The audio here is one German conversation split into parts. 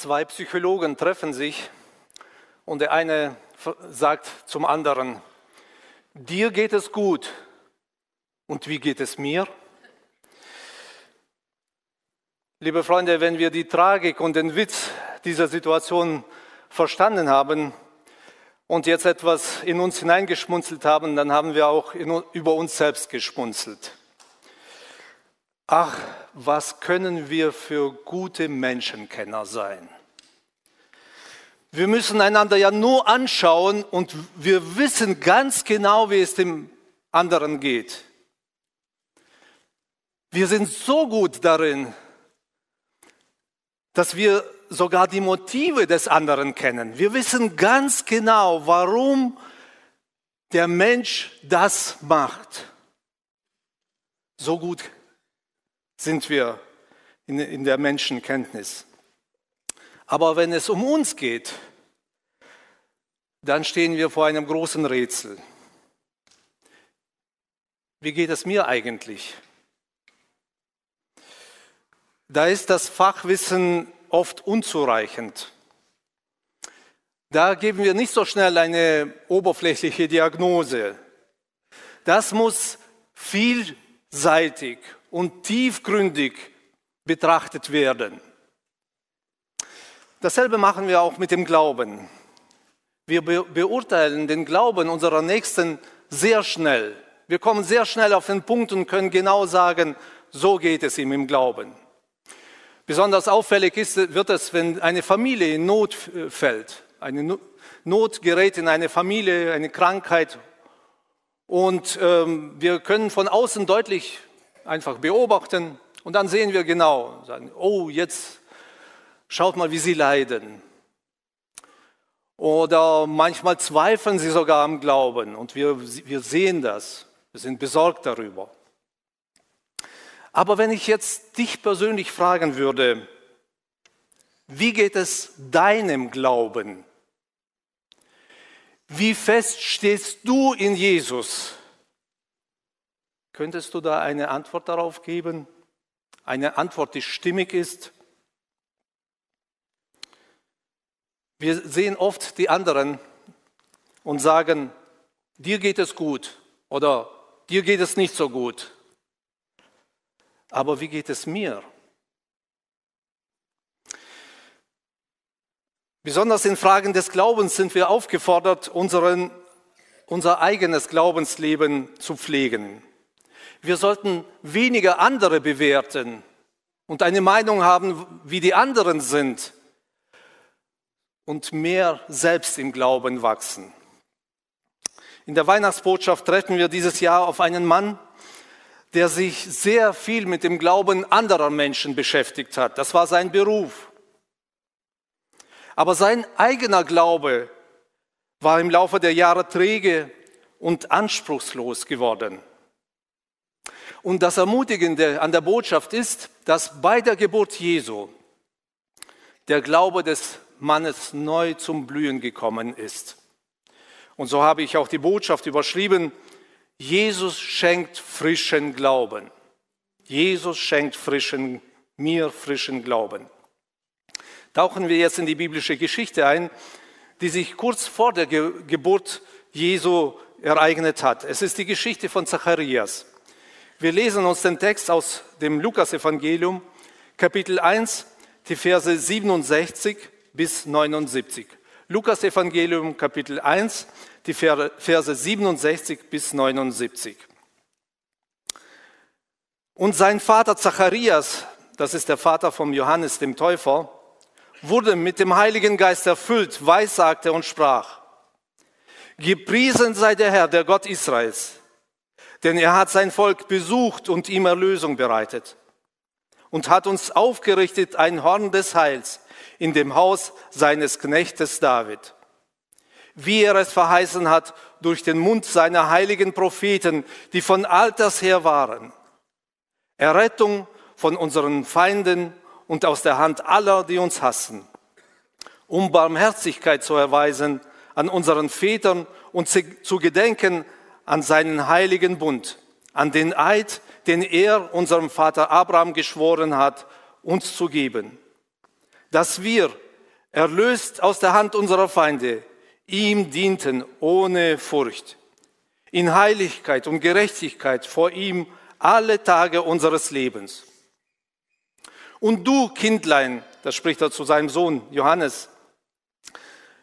Zwei Psychologen treffen sich und der eine sagt zum anderen, dir geht es gut und wie geht es mir? Liebe Freunde, wenn wir die Tragik und den Witz dieser Situation verstanden haben und jetzt etwas in uns hineingeschmunzelt haben, dann haben wir auch in, über uns selbst geschmunzelt. Ach, was können wir für gute Menschenkenner sein? Wir müssen einander ja nur anschauen und wir wissen ganz genau, wie es dem anderen geht. Wir sind so gut darin, dass wir sogar die Motive des anderen kennen. Wir wissen ganz genau, warum der Mensch das macht. So gut sind wir in, in der Menschenkenntnis. Aber wenn es um uns geht, dann stehen wir vor einem großen Rätsel. Wie geht es mir eigentlich? Da ist das Fachwissen oft unzureichend. Da geben wir nicht so schnell eine oberflächliche Diagnose. Das muss vielseitig und tiefgründig betrachtet werden. Dasselbe machen wir auch mit dem Glauben. Wir beurteilen den Glauben unserer Nächsten sehr schnell. Wir kommen sehr schnell auf den Punkt und können genau sagen, so geht es ihm im Glauben. Besonders auffällig ist, wird es, wenn eine Familie in Not fällt. Eine Not gerät in eine Familie, eine Krankheit. Und ähm, wir können von außen deutlich einfach beobachten und dann sehen wir genau, sagen, oh, jetzt schaut mal, wie sie leiden. Oder manchmal zweifeln sie sogar am Glauben und wir, wir sehen das, wir sind besorgt darüber. Aber wenn ich jetzt dich persönlich fragen würde, wie geht es deinem Glauben? Wie fest stehst du in Jesus? Könntest du da eine Antwort darauf geben? Eine Antwort, die stimmig ist? Wir sehen oft die anderen und sagen, dir geht es gut oder dir geht es nicht so gut. Aber wie geht es mir? Besonders in Fragen des Glaubens sind wir aufgefordert, unseren, unser eigenes Glaubensleben zu pflegen. Wir sollten weniger andere bewerten und eine Meinung haben, wie die anderen sind und mehr selbst im Glauben wachsen. In der Weihnachtsbotschaft treffen wir dieses Jahr auf einen Mann, der sich sehr viel mit dem Glauben anderer Menschen beschäftigt hat. Das war sein Beruf. Aber sein eigener Glaube war im Laufe der Jahre träge und anspruchslos geworden. Und das Ermutigende an der Botschaft ist, dass bei der Geburt Jesu der Glaube des Mannes neu zum Blühen gekommen ist. Und so habe ich auch die Botschaft überschrieben, Jesus schenkt frischen Glauben. Jesus schenkt frischen, mir frischen Glauben. Tauchen wir jetzt in die biblische Geschichte ein, die sich kurz vor der Ge Geburt Jesu ereignet hat. Es ist die Geschichte von Zacharias. Wir lesen uns den Text aus dem Lukasevangelium, Kapitel 1, die Verse 67 bis 79. Lukas Evangelium Kapitel 1, die Verse 67 bis 79. Und sein Vater Zacharias, das ist der Vater von Johannes dem Täufer, wurde mit dem Heiligen Geist erfüllt, weissagte und sprach, Gepriesen sei der Herr, der Gott Israels, denn er hat sein Volk besucht und ihm Erlösung bereitet und hat uns aufgerichtet ein Horn des Heils in dem Haus seines Knechtes David. Wie er es verheißen hat durch den Mund seiner heiligen Propheten, die von alters her waren. Errettung von unseren Feinden und aus der Hand aller, die uns hassen. Um Barmherzigkeit zu erweisen an unseren Vätern und zu gedenken an seinen heiligen Bund, an den Eid, den er unserem Vater Abraham geschworen hat, uns zu geben dass wir erlöst aus der Hand unserer Feinde, ihm dienten ohne Furcht, in Heiligkeit und Gerechtigkeit vor ihm alle Tage unseres Lebens. Und du, Kindlein, das spricht er zu seinem Sohn Johannes,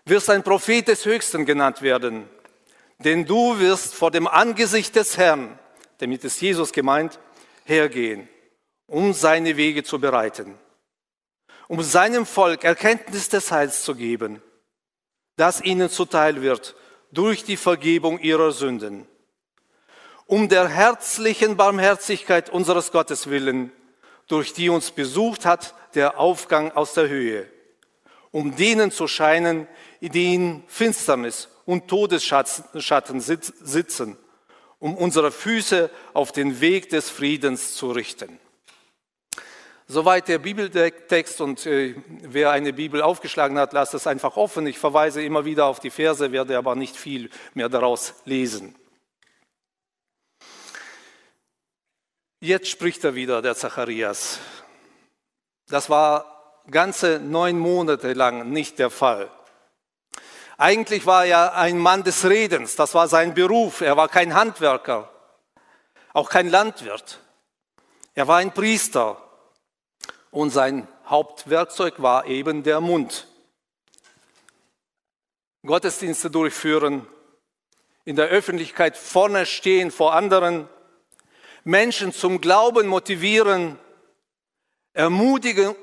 wirst ein Prophet des Höchsten genannt werden, denn du wirst vor dem Angesicht des Herrn, damit ist Jesus gemeint, hergehen, um seine Wege zu bereiten, um seinem Volk Erkenntnis des Heils zu geben, das ihnen zuteil wird durch die Vergebung ihrer Sünden, um der herzlichen Barmherzigkeit unseres Gottes willen, durch die uns besucht hat der Aufgang aus der Höhe, um denen zu scheinen, die in Finsternis und Todesschatten sitzen, um unsere Füße auf den Weg des Friedens zu richten. Soweit der Bibeltext und äh, wer eine Bibel aufgeschlagen hat, lasst es einfach offen. Ich verweise immer wieder auf die Verse, werde aber nicht viel mehr daraus lesen. Jetzt spricht er wieder, der Zacharias. Das war ganze neun Monate lang nicht der Fall. Eigentlich war er ein Mann des Redens, das war sein Beruf. Er war kein Handwerker, auch kein Landwirt. Er war ein Priester und sein Hauptwerkzeug war eben der Mund. Gottesdienste durchführen, in der Öffentlichkeit vorne stehen vor anderen, Menschen zum Glauben motivieren, ermutigen,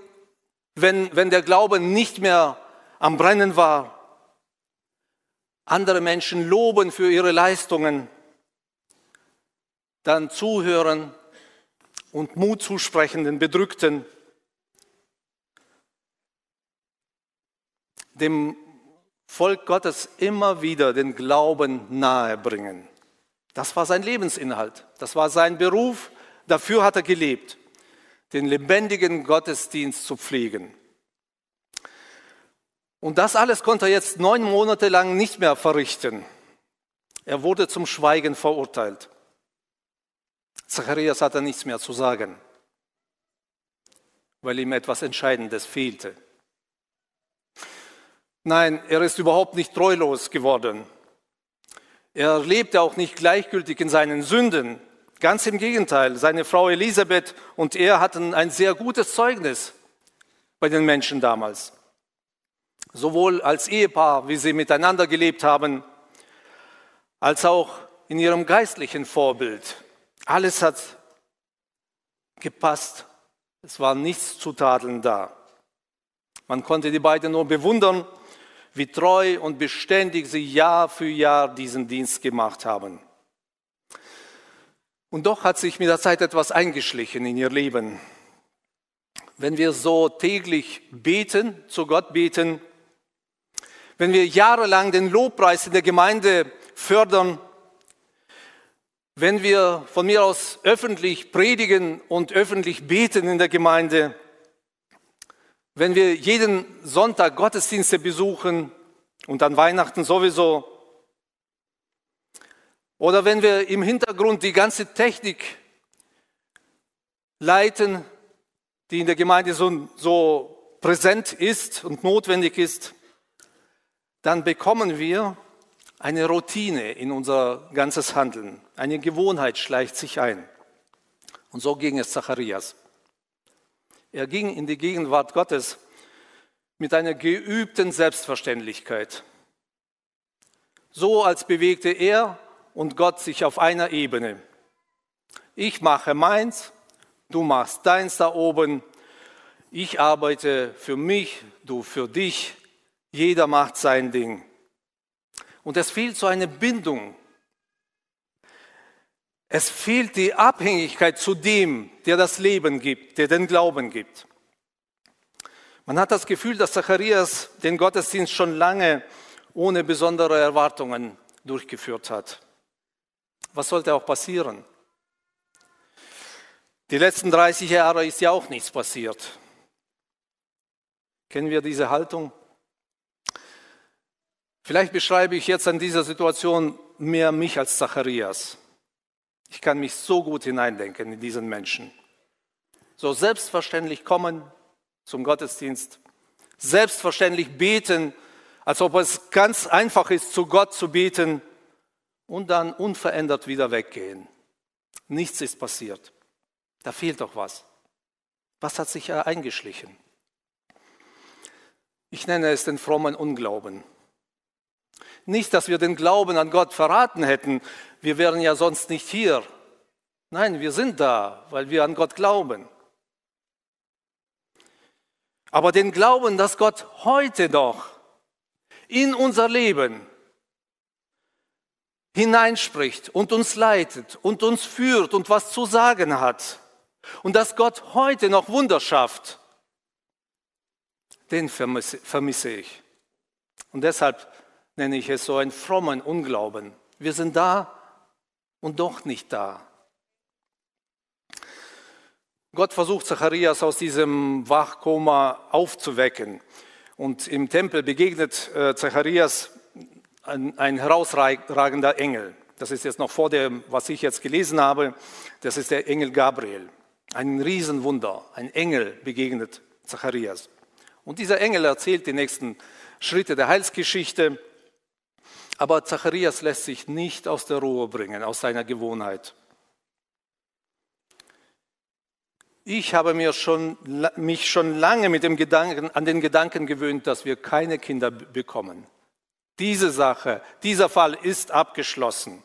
wenn, wenn der Glaube nicht mehr am Brennen war, andere Menschen loben für ihre Leistungen, dann zuhören und Mut zusprechen den Bedrückten, dem Volk Gottes immer wieder den Glauben nahebringen. Das war sein Lebensinhalt, das war sein Beruf, dafür hat er gelebt, den lebendigen Gottesdienst zu pflegen. Und das alles konnte er jetzt neun Monate lang nicht mehr verrichten. Er wurde zum Schweigen verurteilt. Zacharias hatte nichts mehr zu sagen, weil ihm etwas Entscheidendes fehlte. Nein, er ist überhaupt nicht treulos geworden. Er lebte auch nicht gleichgültig in seinen Sünden. Ganz im Gegenteil, seine Frau Elisabeth und er hatten ein sehr gutes Zeugnis bei den Menschen damals sowohl als Ehepaar, wie sie miteinander gelebt haben, als auch in ihrem geistlichen Vorbild. Alles hat gepasst. Es war nichts zu tadeln da. Man konnte die beiden nur bewundern, wie treu und beständig sie Jahr für Jahr diesen Dienst gemacht haben. Und doch hat sich mit der Zeit etwas eingeschlichen in ihr Leben. Wenn wir so täglich beten, zu Gott beten, wenn wir jahrelang den Lobpreis in der Gemeinde fördern, wenn wir von mir aus öffentlich predigen und öffentlich beten in der Gemeinde, wenn wir jeden Sonntag Gottesdienste besuchen und an Weihnachten sowieso, oder wenn wir im Hintergrund die ganze Technik leiten, die in der Gemeinde so, so präsent ist und notwendig ist, dann bekommen wir eine Routine in unser ganzes Handeln. Eine Gewohnheit schleicht sich ein. Und so ging es Zacharias. Er ging in die Gegenwart Gottes mit einer geübten Selbstverständlichkeit. So als bewegte er und Gott sich auf einer Ebene. Ich mache meins, du machst deins da oben, ich arbeite für mich, du für dich, jeder macht sein Ding. Und es fehlt so eine Bindung. Es fehlt die Abhängigkeit zu dem, der das Leben gibt, der den Glauben gibt. Man hat das Gefühl, dass Zacharias den Gottesdienst schon lange ohne besondere Erwartungen durchgeführt hat. Was sollte auch passieren? Die letzten 30 Jahre ist ja auch nichts passiert. Kennen wir diese Haltung? Vielleicht beschreibe ich jetzt an dieser Situation mehr mich als Zacharias. Ich kann mich so gut hineindenken in diesen Menschen. So selbstverständlich kommen zum Gottesdienst, selbstverständlich beten, als ob es ganz einfach ist, zu Gott zu beten und dann unverändert wieder weggehen. Nichts ist passiert. Da fehlt doch was. Was hat sich eingeschlichen? Ich nenne es den frommen Unglauben. Nicht, dass wir den Glauben an Gott verraten hätten, wir wären ja sonst nicht hier. Nein, wir sind da, weil wir an Gott glauben. Aber den Glauben, dass Gott heute noch in unser Leben hineinspricht und uns leitet und uns führt und was zu sagen hat und dass Gott heute noch Wunder schafft, den vermisse, ich. Und deshalb nenne ich es so einen frommen Unglauben. Wir sind da und doch nicht da. Gott versucht Zacharias aus diesem Wachkoma aufzuwecken. Und im Tempel begegnet äh, Zacharias ein, ein herausragender Engel. Das ist jetzt noch vor dem, was ich jetzt gelesen habe. Das ist der Engel Gabriel. Ein Riesenwunder. Ein Engel begegnet Zacharias. Und dieser Engel erzählt die nächsten Schritte der Heilsgeschichte. Aber Zacharias lässt sich nicht aus der Ruhe bringen, aus seiner Gewohnheit. Ich habe mir schon, mich schon lange mit dem Gedanken, an den Gedanken gewöhnt, dass wir keine Kinder bekommen. Diese Sache, dieser Fall ist abgeschlossen.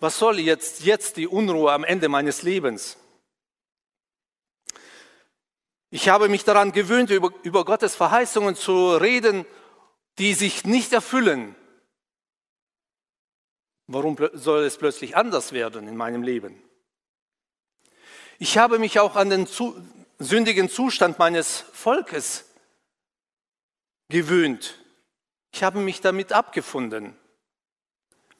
Was soll jetzt, jetzt die Unruhe am Ende meines Lebens? Ich habe mich daran gewöhnt, über, über Gottes Verheißungen zu reden, die sich nicht erfüllen. Warum soll es plötzlich anders werden in meinem Leben? Ich habe mich auch an den zu, sündigen Zustand meines Volkes gewöhnt. Ich habe mich damit abgefunden.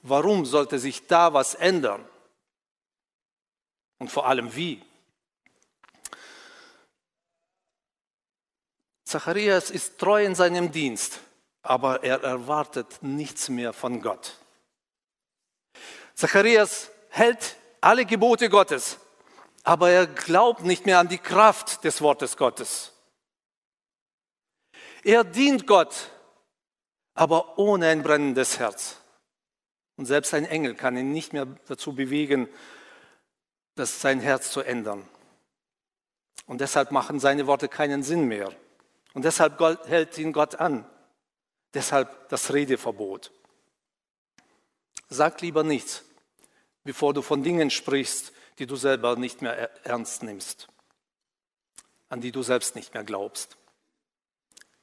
Warum sollte sich da was ändern? Und vor allem wie? Zacharias ist treu in seinem Dienst, aber er erwartet nichts mehr von Gott. Zacharias hält alle Gebote Gottes, aber er glaubt nicht mehr an die Kraft des Wortes Gottes. Er dient Gott, aber ohne ein brennendes Herz. Und selbst ein Engel kann ihn nicht mehr dazu bewegen, das sein Herz zu ändern. Und deshalb machen seine Worte keinen Sinn mehr. Und deshalb hält ihn Gott an. Deshalb das Redeverbot. Sag lieber nichts, bevor du von Dingen sprichst, die du selber nicht mehr ernst nimmst, an die du selbst nicht mehr glaubst.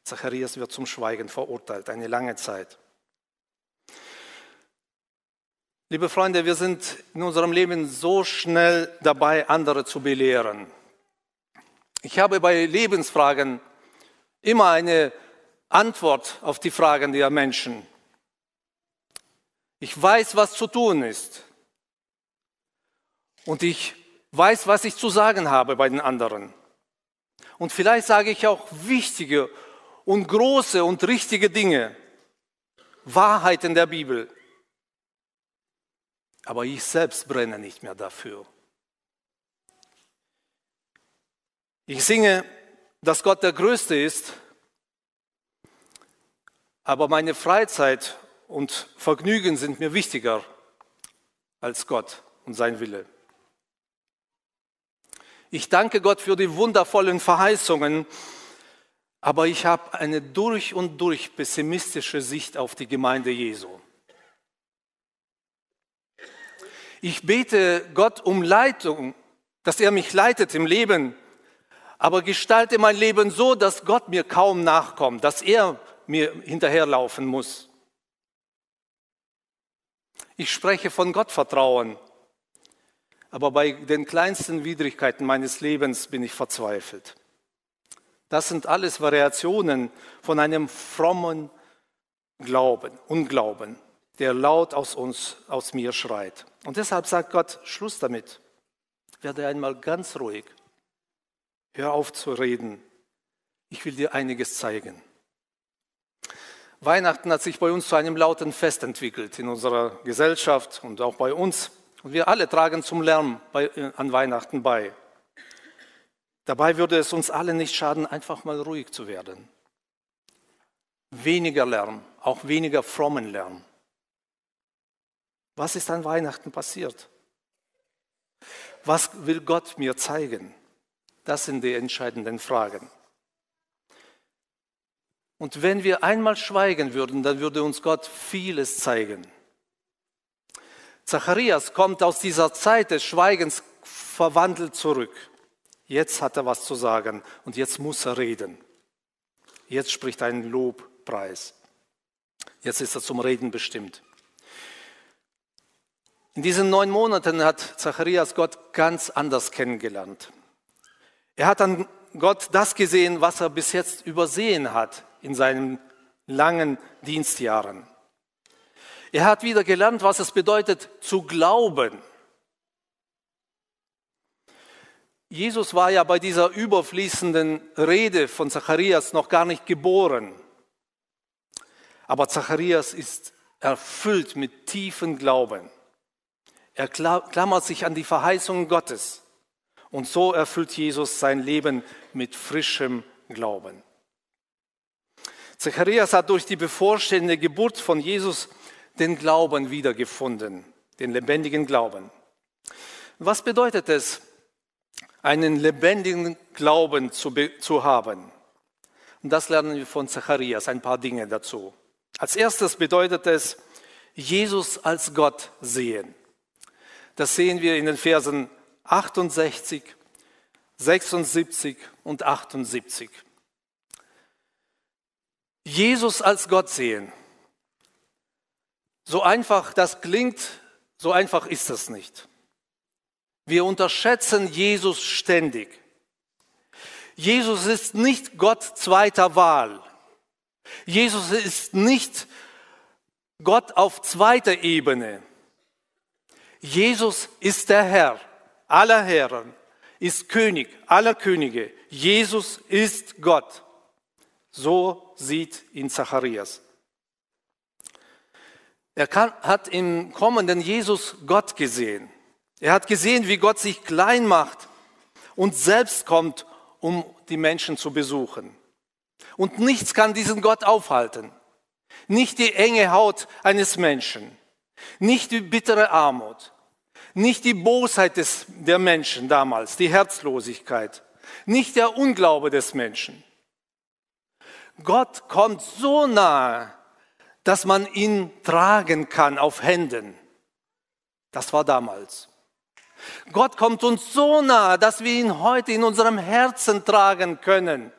Zacharias wird zum Schweigen verurteilt, eine lange Zeit. Liebe Freunde, wir sind in unserem Leben so schnell dabei, andere zu belehren. Ich habe bei Lebensfragen immer eine Antwort auf die Fragen der Menschen. Ich weiß, was zu tun ist. Und ich weiß, was ich zu sagen habe bei den anderen. Und vielleicht sage ich auch wichtige und große und richtige Dinge, Wahrheiten der Bibel. Aber ich selbst brenne nicht mehr dafür. Ich singe, dass Gott der Größte ist, aber meine Freizeit und Vergnügen sind mir wichtiger als Gott und sein Wille. Ich danke Gott für die wundervollen Verheißungen, aber ich habe eine durch und durch pessimistische Sicht auf die Gemeinde Jesu. Ich bete Gott um Leitung, dass er mich leitet im Leben, aber gestalte mein Leben so, dass Gott mir kaum nachkommt, dass er mir hinterherlaufen muss. Ich spreche von Gottvertrauen, aber bei den kleinsten Widrigkeiten meines Lebens bin ich verzweifelt. Das sind alles Variationen von einem frommen Glauben, Unglauben, der laut aus uns, aus mir schreit. Und deshalb sagt Gott, Schluss damit. Werde einmal ganz ruhig. Hör auf zu reden. Ich will dir einiges zeigen. Weihnachten hat sich bei uns zu einem lauten Fest entwickelt in unserer Gesellschaft und auch bei uns. Und wir alle tragen zum Lärm bei, an Weihnachten bei. Dabei würde es uns alle nicht schaden, einfach mal ruhig zu werden. Weniger Lärm, auch weniger frommen Lärm. Was ist an Weihnachten passiert? Was will Gott mir zeigen? Das sind die entscheidenden Fragen. Und wenn wir einmal schweigen würden, dann würde uns Gott vieles zeigen. Zacharias kommt aus dieser Zeit des Schweigens verwandelt zurück. Jetzt hat er was zu sagen und jetzt muss er reden. Jetzt spricht ein Lobpreis. Jetzt ist er zum Reden bestimmt. In diesen neun Monaten hat Zacharias Gott ganz anders kennengelernt. Er hat an Gott das gesehen, was er bis jetzt übersehen hat in seinen langen Dienstjahren. Er hat wieder gelernt, was es bedeutet zu glauben. Jesus war ja bei dieser überfließenden Rede von Zacharias noch gar nicht geboren. Aber Zacharias ist erfüllt mit tiefem Glauben. Er klammert sich an die Verheißungen Gottes. Und so erfüllt Jesus sein Leben mit frischem Glauben. Zacharias hat durch die bevorstehende Geburt von Jesus den Glauben wiedergefunden, den lebendigen Glauben. Was bedeutet es, einen lebendigen Glauben zu, zu haben? Und das lernen wir von Zacharias, ein paar Dinge dazu. Als erstes bedeutet es, Jesus als Gott sehen. Das sehen wir in den Versen 68, 76 und 78. Jesus als Gott sehen. So einfach das klingt, so einfach ist es nicht. Wir unterschätzen Jesus ständig. Jesus ist nicht Gott zweiter Wahl. Jesus ist nicht Gott auf zweiter Ebene. Jesus ist der Herr aller Herren, ist König aller Könige. Jesus ist Gott. So sieht ihn Zacharias. Er kann, hat im kommenden Jesus Gott gesehen. Er hat gesehen, wie Gott sich klein macht und selbst kommt, um die Menschen zu besuchen. Und nichts kann diesen Gott aufhalten. Nicht die enge Haut eines Menschen, nicht die bittere Armut, nicht die Bosheit des, der Menschen damals, die Herzlosigkeit, nicht der Unglaube des Menschen. Gott kommt so nahe, dass man ihn tragen kann auf Händen. Das war damals. Gott kommt uns so nahe, dass wir ihn heute in unserem Herzen tragen können.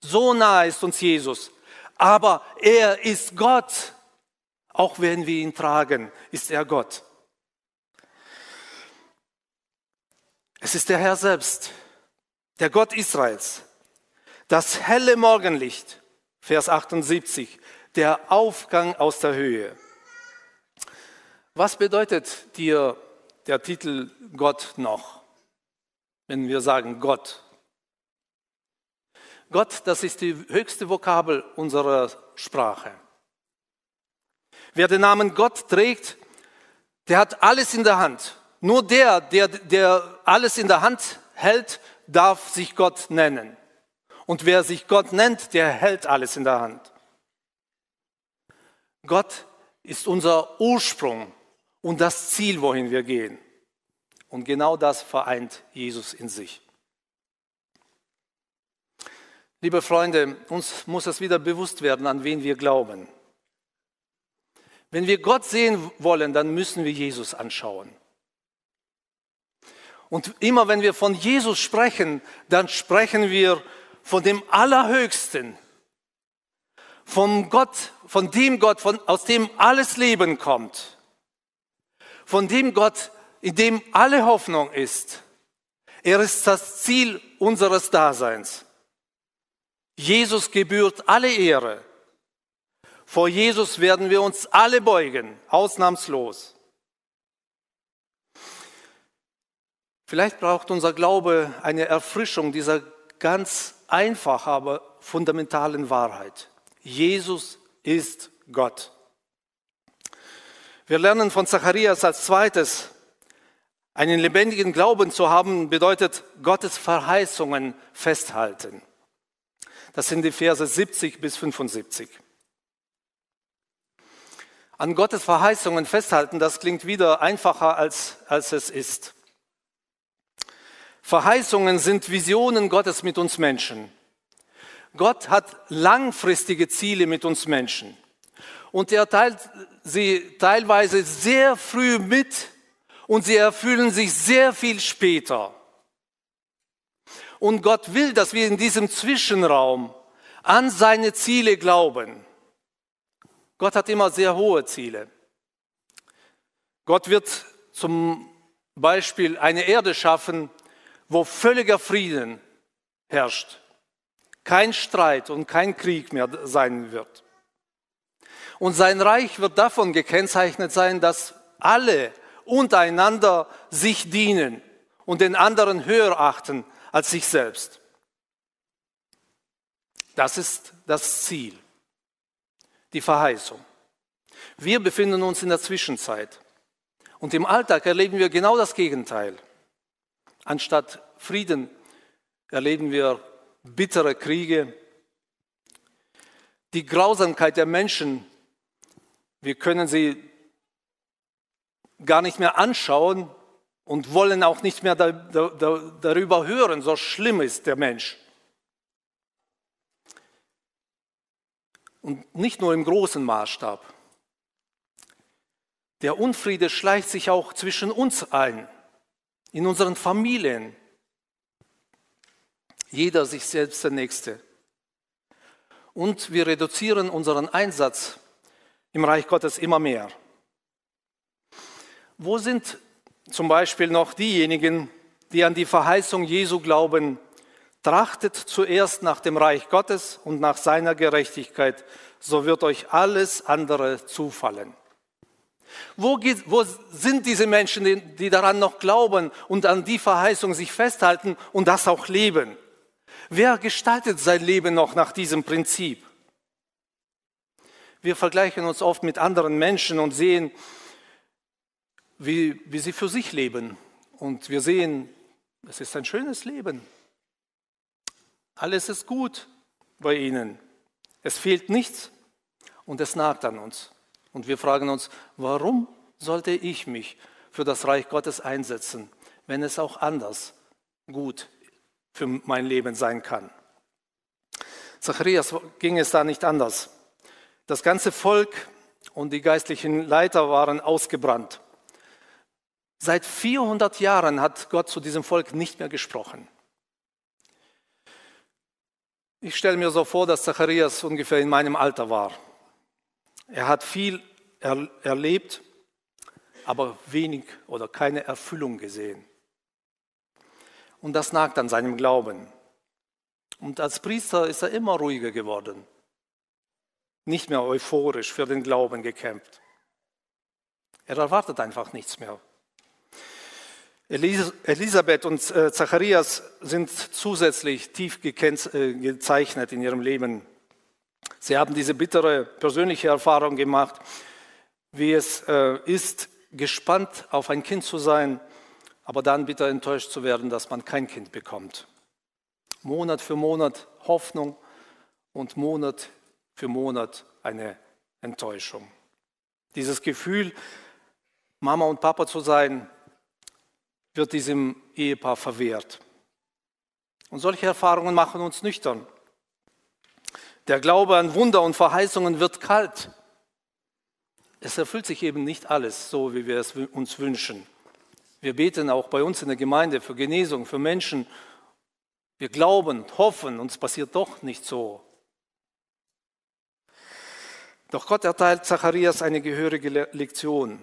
So nahe ist uns Jesus. Aber er ist Gott. Auch wenn wir ihn tragen, ist er Gott. Es ist der Herr selbst, der Gott Israels, das helle Morgenlicht, Vers 78, der Aufgang aus der Höhe. Was bedeutet dir der Titel Gott noch, wenn wir sagen Gott? Gott, das ist die höchste Vokabel unserer Sprache. Wer den Namen Gott trägt, der hat alles in der Hand. Nur der, der, der alles in der Hand hält, darf sich Gott nennen. Und wer sich Gott nennt, der hält alles in der Hand. Gott ist unser Ursprung und das Ziel, wohin wir gehen. Und genau das vereint Jesus in sich. Liebe Freunde, uns muss es wieder bewusst werden, an wen wir glauben. Wenn wir Gott sehen wollen, dann müssen wir Jesus anschauen. Und immer wenn wir von Jesus sprechen, dann sprechen wir von dem Allerhöchsten, von Gott, von dem Gott, von, aus dem alles Leben kommt, von dem Gott, in dem alle Hoffnung ist. Er ist das Ziel unseres Daseins. Jesus gebührt alle Ehre. Vor Jesus werden wir uns alle beugen, ausnahmslos. Vielleicht braucht unser Glaube eine Erfrischung dieser ganz einfachen, aber fundamentalen Wahrheit. Jesus ist Gott. Wir lernen von Zacharias als zweites Einen lebendigen Glauben zu haben bedeutet Gottes Verheißungen festhalten. Das sind die Verse 70 bis 75. An Gottes Verheißungen festhalten, das klingt wieder einfacher, als, als es ist. Verheißungen sind Visionen Gottes mit uns Menschen. Gott hat langfristige Ziele mit uns Menschen. Und er teilt sie teilweise sehr früh mit und sie erfüllen sich sehr viel später. Und Gott will, dass wir in diesem Zwischenraum an seine Ziele glauben. Gott hat immer sehr hohe Ziele. Gott wird zum Beispiel eine Erde schaffen, wo völliger Frieden herrscht, kein Streit und kein Krieg mehr sein wird. Und sein Reich wird davon gekennzeichnet sein, dass alle untereinander sich dienen und den anderen höher achten als sich selbst. Das ist das Ziel, die Verheißung. Wir befinden uns in der Zwischenzeit. Und im Alltag erleben wir genau das Gegenteil. Anstatt Frieden erleben wir bittere Kriege. Die Grausamkeit der Menschen, wir können sie gar nicht mehr anschauen und wollen auch nicht mehr da, da, darüber hören, so schlimm ist der Mensch. Und nicht nur im großen Maßstab. Der Unfriede schleicht sich auch zwischen uns ein, in unseren Familien. Jeder sich selbst der Nächste. Und wir reduzieren unseren Einsatz im Reich Gottes immer mehr. Wo sind zum Beispiel noch diejenigen, die an die Verheißung Jesu glauben, trachtet zuerst nach dem Reich Gottes und nach seiner Gerechtigkeit, so wird euch alles andere zufallen. Wo, geht, wo sind diese Menschen, die, die daran noch glauben und an die Verheißung sich festhalten und das auch leben? Wer gestaltet sein Leben noch nach diesem Prinzip? Wir vergleichen uns oft mit anderen Menschen und sehen, wie, wie sie für sich leben. Und wir sehen, es ist ein schönes Leben. Alles ist gut bei ihnen. Es fehlt nichts und es nagt an uns. Und wir fragen uns, warum sollte ich mich für das Reich Gottes einsetzen, wenn es auch anders gut für mein Leben sein kann? Zacharias ging es da nicht anders. Das ganze Volk und die geistlichen Leiter waren ausgebrannt. Seit 400 Jahren hat Gott zu diesem Volk nicht mehr gesprochen. Ich stelle mir so vor, dass Zacharias ungefähr in meinem Alter war. Er hat viel er erlebt, aber wenig oder keine Erfüllung gesehen. Und das nagt an seinem Glauben. Und als Priester ist er immer ruhiger geworden, nicht mehr euphorisch für den Glauben gekämpft. Er erwartet einfach nichts mehr Elisabeth und äh, Zacharias sind zusätzlich tief äh, gezeichnet in ihrem Leben. Sie haben diese bittere persönliche Erfahrung gemacht, wie es äh, ist, gespannt auf ein Kind zu sein, aber dann bitter enttäuscht zu werden, dass man kein Kind bekommt. Monat für Monat Hoffnung und Monat für Monat eine Enttäuschung. Dieses Gefühl, Mama und Papa zu sein, wird diesem Ehepaar verwehrt. Und solche Erfahrungen machen uns nüchtern. Der Glaube an Wunder und Verheißungen wird kalt. Es erfüllt sich eben nicht alles so, wie wir es uns wünschen. Wir beten auch bei uns in der Gemeinde für Genesung, für Menschen. Wir glauben, hoffen, uns passiert doch nicht so. Doch Gott erteilt Zacharias eine gehörige Lektion.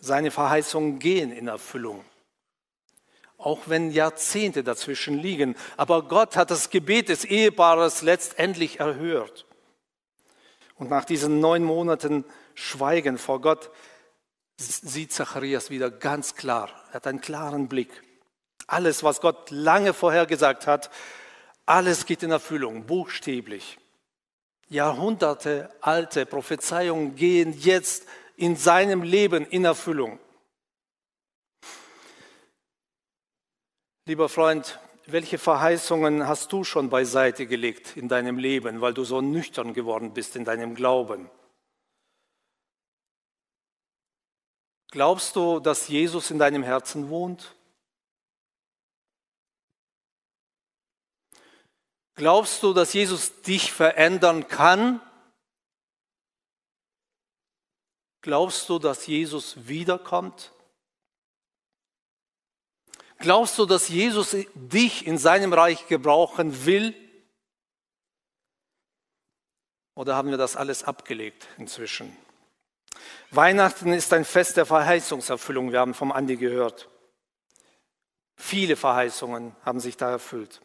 Seine Verheißungen gehen in Erfüllung auch wenn Jahrzehnte dazwischen liegen. Aber Gott hat das Gebet des Ehepaares letztendlich erhört. Und nach diesen neun Monaten Schweigen vor Gott sieht Zacharias wieder ganz klar. Er hat einen klaren Blick. Alles, was Gott lange vorhergesagt hat, alles geht in Erfüllung, buchstäblich. Jahrhunderte alte Prophezeiungen gehen jetzt in seinem Leben in Erfüllung. Lieber Freund, welche Verheißungen hast du schon beiseite gelegt in deinem Leben, weil du so nüchtern geworden bist in deinem Glauben? Glaubst du, dass Jesus in deinem Herzen wohnt? Glaubst du, dass Jesus dich verändern kann? Glaubst du, dass Jesus wiederkommt? Glaubst du, dass Jesus dich in seinem Reich gebrauchen will? Oder haben wir das alles abgelegt inzwischen? Weihnachten ist ein Fest der Verheißungserfüllung, wir haben vom Andi gehört. Viele Verheißungen haben sich da erfüllt.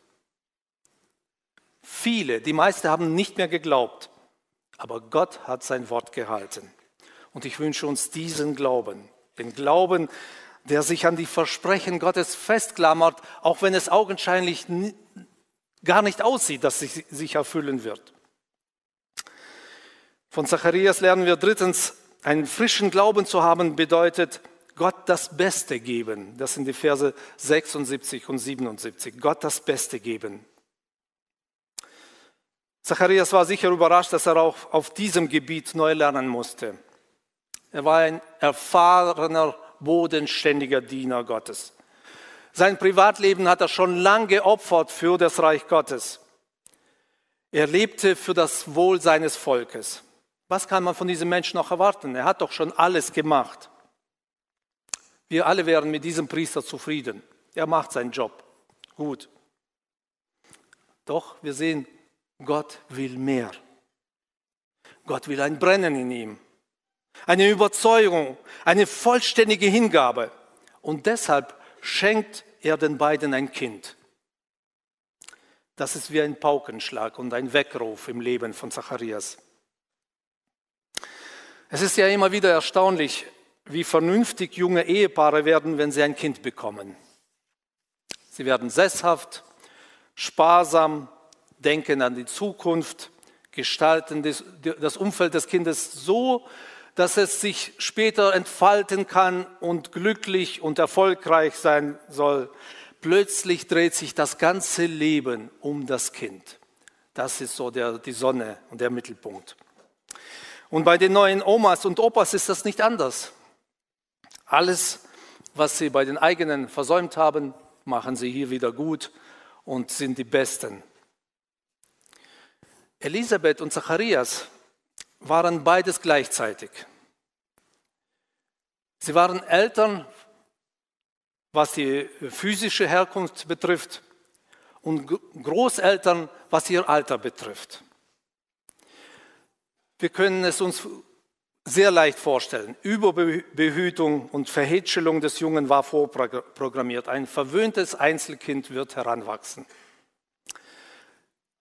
Viele, die meisten haben nicht mehr geglaubt, aber Gott hat sein Wort gehalten. Und ich wünsche uns diesen Glauben, den Glauben, der sich an die Versprechen Gottes festklammert, auch wenn es augenscheinlich gar nicht aussieht, dass es sich erfüllen wird. Von Zacharias lernen wir drittens, einen frischen Glauben zu haben bedeutet, Gott das Beste geben. Das sind die Verse 76 und 77. Gott das Beste geben. Zacharias war sicher überrascht, dass er auch auf diesem Gebiet neu lernen musste. Er war ein erfahrener, bodenständiger Diener Gottes. Sein Privatleben hat er schon lange geopfert für das Reich Gottes. Er lebte für das Wohl seines Volkes. Was kann man von diesem Menschen noch erwarten? Er hat doch schon alles gemacht. Wir alle wären mit diesem Priester zufrieden. Er macht seinen Job. Gut. Doch wir sehen, Gott will mehr. Gott will ein Brennen in ihm, eine Überzeugung, eine vollständige Hingabe. Und deshalb schenkt er den beiden ein Kind. Das ist wie ein Paukenschlag und ein Weckruf im Leben von Zacharias. Es ist ja immer wieder erstaunlich, wie vernünftig junge Ehepaare werden, wenn sie ein Kind bekommen. Sie werden sesshaft, sparsam, denken an die Zukunft, gestalten das Umfeld des Kindes so, dass es sich später entfalten kann und glücklich und erfolgreich sein soll. Plötzlich dreht sich das ganze Leben um das Kind. Das ist so der, die Sonne und der Mittelpunkt. Und bei den neuen Omas und Opas ist das nicht anders. Alles, was sie bei den eigenen versäumt haben, machen sie hier wieder gut und sind die Besten. Elisabeth und Zacharias waren beides gleichzeitig. Sie waren Eltern, was die physische Herkunft betrifft, und Großeltern, was ihr Alter betrifft. Wir können es uns sehr leicht vorstellen. Überbehütung und Verhätschelung des Jungen war vorprogrammiert. Ein verwöhntes Einzelkind wird heranwachsen.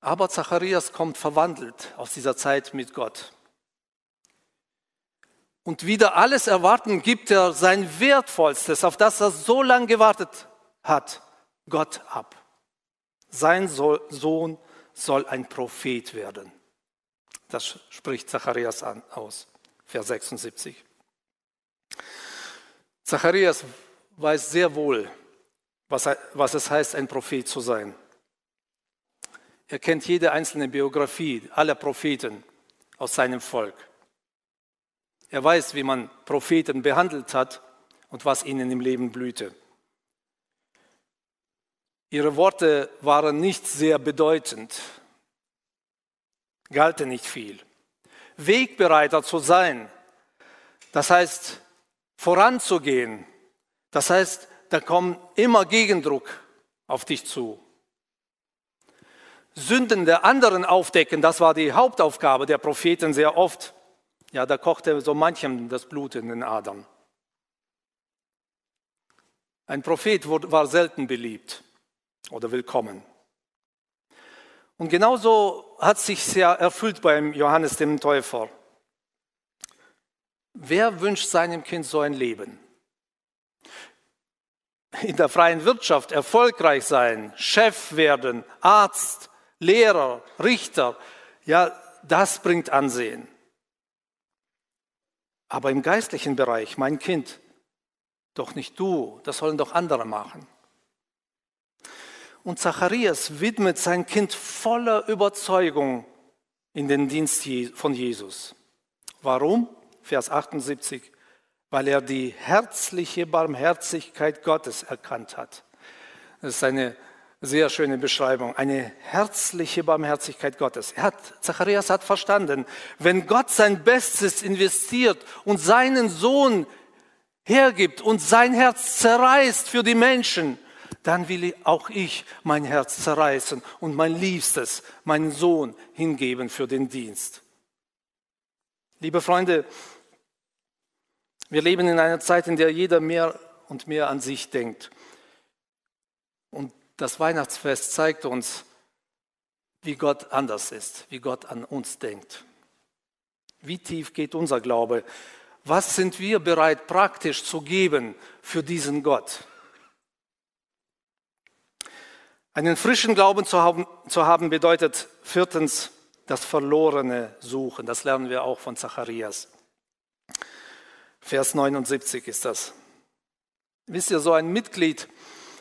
Aber Zacharias kommt verwandelt aus dieser Zeit mit Gott. Und wieder alles erwarten gibt er sein Wertvollstes, auf das er so lange gewartet hat, Gott ab. Sein Sohn soll ein Prophet werden. Das spricht Zacharias an, aus, Vers 76. Zacharias weiß sehr wohl, was, was es heißt, ein Prophet zu sein. Er kennt jede einzelne Biografie aller Propheten aus seinem Volk. Er weiß, wie man Propheten behandelt hat und was ihnen im Leben blühte. Ihre Worte waren nicht sehr bedeutend, galten nicht viel. Wegbereiter zu sein, das heißt voranzugehen, das heißt, da kommt immer Gegendruck auf dich zu. Sünden der anderen aufdecken, das war die Hauptaufgabe der Propheten sehr oft. Ja, da kochte so manchem das Blut in den Adern. Ein Prophet war selten beliebt oder willkommen. Und genauso hat sich ja erfüllt beim Johannes dem Täufer. Wer wünscht seinem Kind so ein Leben? In der freien Wirtschaft erfolgreich sein, Chef werden, Arzt, Lehrer, Richter, ja, das bringt Ansehen. Aber im geistlichen Bereich, mein Kind, doch nicht du, das sollen doch andere machen. Und Zacharias widmet sein Kind voller Überzeugung in den Dienst von Jesus. Warum? Vers 78. Weil er die herzliche Barmherzigkeit Gottes erkannt hat. Das ist eine sehr schöne Beschreibung, eine herzliche Barmherzigkeit Gottes. Er hat, Zacharias hat verstanden, wenn Gott sein Bestes investiert und seinen Sohn hergibt und sein Herz zerreißt für die Menschen, dann will auch ich mein Herz zerreißen und mein Liebstes, meinen Sohn hingeben für den Dienst. Liebe Freunde, wir leben in einer Zeit, in der jeder mehr und mehr an sich denkt. Das Weihnachtsfest zeigt uns, wie Gott anders ist, wie Gott an uns denkt. Wie tief geht unser Glaube? Was sind wir bereit praktisch zu geben für diesen Gott? Einen frischen Glauben zu haben, zu haben bedeutet viertens das Verlorene suchen. Das lernen wir auch von Zacharias. Vers 79 ist das. Wisst ihr, so ein Mitglied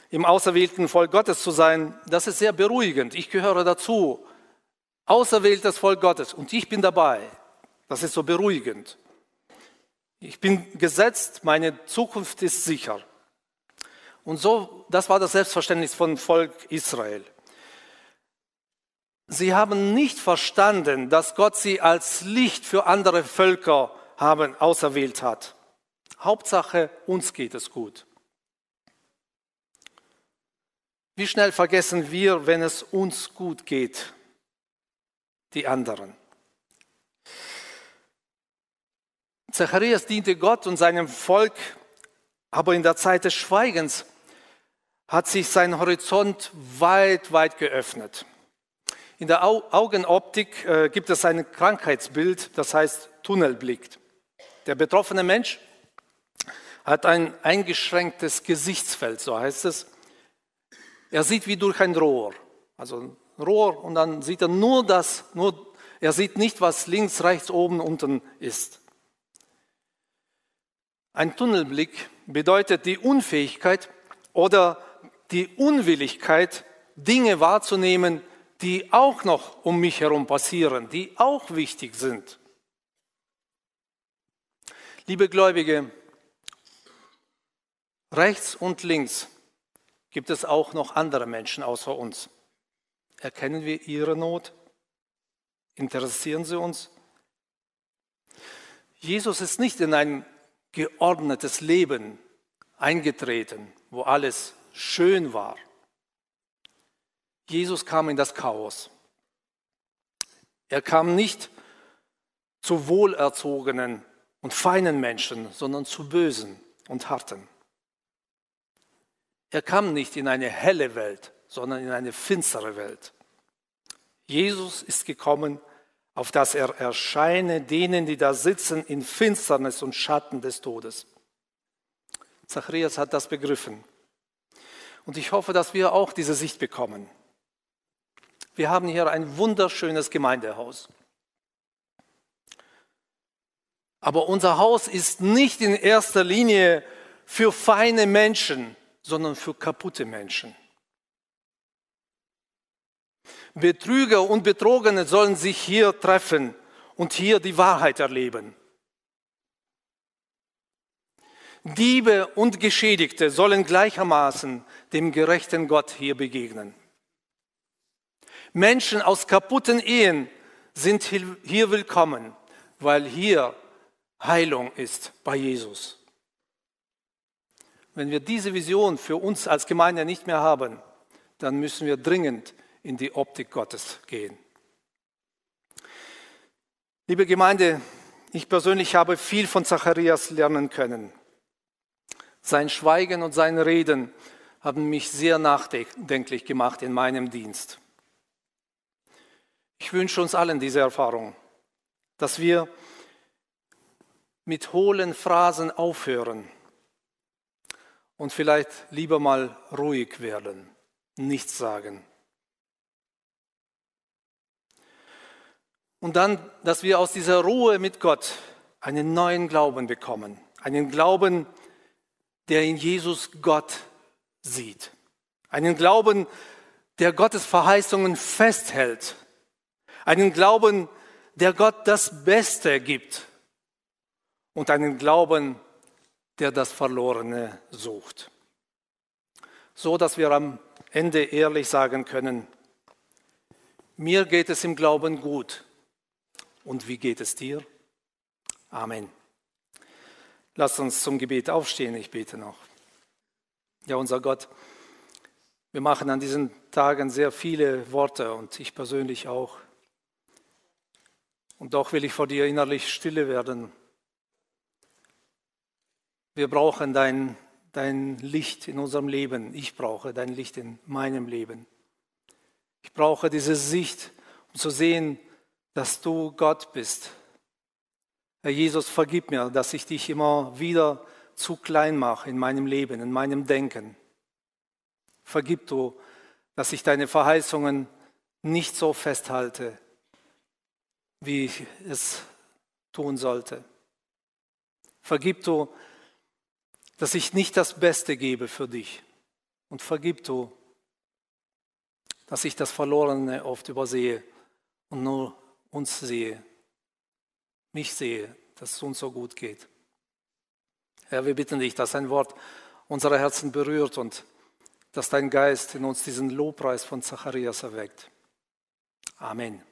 im auserwählten Volk Gottes zu sein, das ist sehr beruhigend. Ich gehöre dazu. Auserwähltes Volk Gottes und ich bin dabei. Das ist so beruhigend. Ich bin gesetzt, meine Zukunft ist sicher. Und so, das war das Selbstverständnis von Volk Israel. Sie haben nicht verstanden, dass Gott sie als Licht für andere Völker haben auserwählt hat. Hauptsache, uns geht es gut. Wie schnell vergessen wir, wenn es uns gut geht, die anderen. Zacharias diente Gott und seinem Volk, aber in der Zeit des Schweigens hat sich sein Horizont weit, weit geöffnet. In der Augenoptik äh, gibt es ein Krankheitsbild, das heißt Tunnelblick. Der betroffene Mensch hat ein eingeschränktes Gesichtsfeld, so heißt es. Er sieht wie durch ein Rohr. Also ein Rohr und dann sieht er nur das, nur, er sieht nicht, was links, rechts, oben, unten ist. Ein Tunnelblick bedeutet die Unfähigkeit oder die Unwilligkeit, Dinge wahrzunehmen, die auch noch um mich herum passieren, die auch wichtig sind. Liebe Gläubige, rechts und links gibt es auch noch andere Menschen außer uns. Erkennen wir ihre Not? Interessieren sie uns? Jesus ist nicht in ein geordnetes Leben eingetreten, wo alles schön war. Jesus kam in das Chaos. Er kam nicht zu wohlerzogenen und feinen Menschen, sondern zu bösen und harten. Er kam nicht in eine helle Welt, sondern in eine finstere Welt. Jesus ist gekommen, auf dass er erscheine denen, die da sitzen in Finsternis und Schatten des Todes. Zacharias hat das begriffen. Und ich hoffe, dass wir auch diese Sicht bekommen. Wir haben hier ein wunderschönes Gemeindehaus. Aber unser Haus ist nicht in erster Linie für feine Menschen, sondern für kaputte Menschen. Betrüger und Betrogene sollen sich hier treffen und hier die Wahrheit erleben. Diebe und Geschädigte sollen gleichermaßen dem gerechten Gott hier begegnen. Menschen aus kaputten Ehen sind hier willkommen, weil hier Heilung ist bei Jesus. Wenn wir diese Vision für uns als Gemeinde nicht mehr haben, dann müssen wir dringend in die Optik Gottes gehen. Liebe Gemeinde, ich persönlich habe viel von Zacharias lernen können. Sein Schweigen und sein Reden haben mich sehr nachdenklich gemacht in meinem Dienst. Ich wünsche uns allen diese Erfahrung, dass wir mit hohlen Phrasen aufhören und vielleicht lieber mal ruhig werden, nichts sagen. Und dann, dass wir aus dieser Ruhe mit Gott einen neuen Glauben bekommen, einen Glauben, der in Jesus Gott sieht, einen Glauben, der Gottes Verheißungen festhält. Einen Glauben, der Gott das Beste gibt. Und einen Glauben, der das Verlorene sucht. So dass wir am Ende ehrlich sagen können, mir geht es im Glauben gut. Und wie geht es dir? Amen. Lass uns zum Gebet aufstehen, ich bete noch. Ja, unser Gott, wir machen an diesen Tagen sehr viele Worte und ich persönlich auch. Und doch will ich vor dir innerlich stille werden. Wir brauchen dein, dein Licht in unserem Leben. Ich brauche dein Licht in meinem Leben. Ich brauche diese Sicht, um zu sehen, dass du Gott bist. Herr Jesus, vergib mir, dass ich dich immer wieder zu klein mache in meinem Leben, in meinem Denken. Vergib du, dass ich deine Verheißungen nicht so festhalte, wie ich es tun sollte. Vergib du, dass ich nicht das Beste gebe für dich. Und vergib du, dass ich das Verlorene oft übersehe und nur uns sehe, mich sehe, dass es uns so gut geht. Herr, wir bitten dich, dass ein Wort unsere Herzen berührt und dass dein Geist in uns diesen Lobpreis von Zacharias erweckt. Amen.